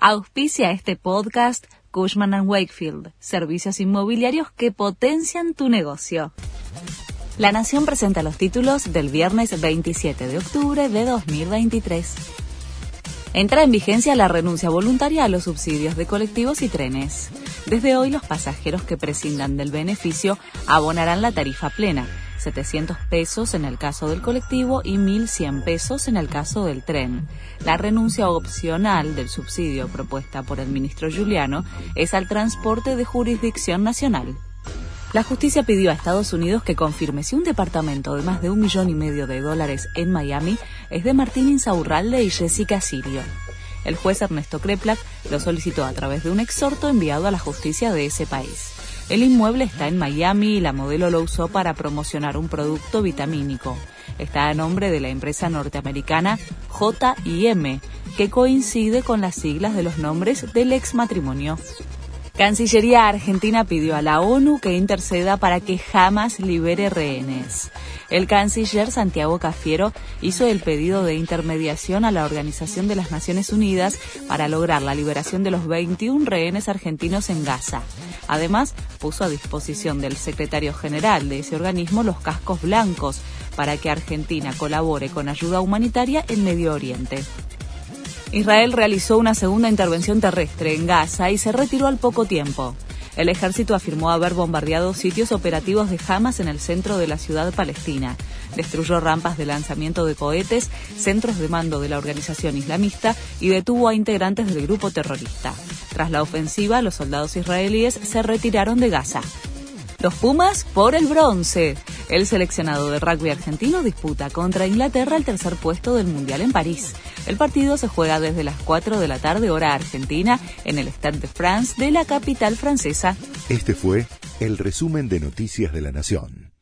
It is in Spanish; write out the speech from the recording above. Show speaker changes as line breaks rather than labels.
Auspicia este podcast Cushman ⁇ Wakefield, servicios inmobiliarios que potencian tu negocio. La Nación presenta los títulos del viernes 27 de octubre de 2023. Entra en vigencia la renuncia voluntaria a los subsidios de colectivos y trenes. Desde hoy los pasajeros que prescindan del beneficio abonarán la tarifa plena 700 pesos en el caso del colectivo y 1.100 pesos en el caso del tren. La renuncia opcional del subsidio propuesta por el ministro Giuliano es al transporte de jurisdicción nacional. La justicia pidió a Estados Unidos que confirme si un departamento de más de un millón y medio de dólares en Miami es de Martín Insaurralde y Jessica Sirio. El juez Ernesto Kreplak lo solicitó a través de un exhorto enviado a la justicia de ese país. El inmueble está en Miami y la modelo lo usó para promocionar un producto vitamínico. Está a nombre de la empresa norteamericana J&M, que coincide con las siglas de los nombres del ex matrimonio. Cancillería Argentina pidió a la ONU que interceda para que jamás libere rehenes. El canciller Santiago Cafiero hizo el pedido de intermediación a la Organización de las Naciones Unidas para lograr la liberación de los 21 rehenes argentinos en Gaza. Además, puso a disposición del secretario general de ese organismo los cascos blancos para que Argentina colabore con ayuda humanitaria en Medio Oriente. Israel realizó una segunda intervención terrestre en Gaza y se retiró al poco tiempo. El ejército afirmó haber bombardeado sitios operativos de Hamas en el centro de la ciudad palestina. Destruyó rampas de lanzamiento de cohetes, centros de mando de la organización islamista y detuvo a integrantes del grupo terrorista. Tras la ofensiva, los soldados israelíes se retiraron de Gaza. Los Pumas por el bronce. El seleccionado de rugby argentino disputa contra Inglaterra el tercer puesto del Mundial en París. El partido se juega desde las 4 de la tarde hora argentina en el Stade de France de la capital francesa.
Este fue el resumen de Noticias de la Nación.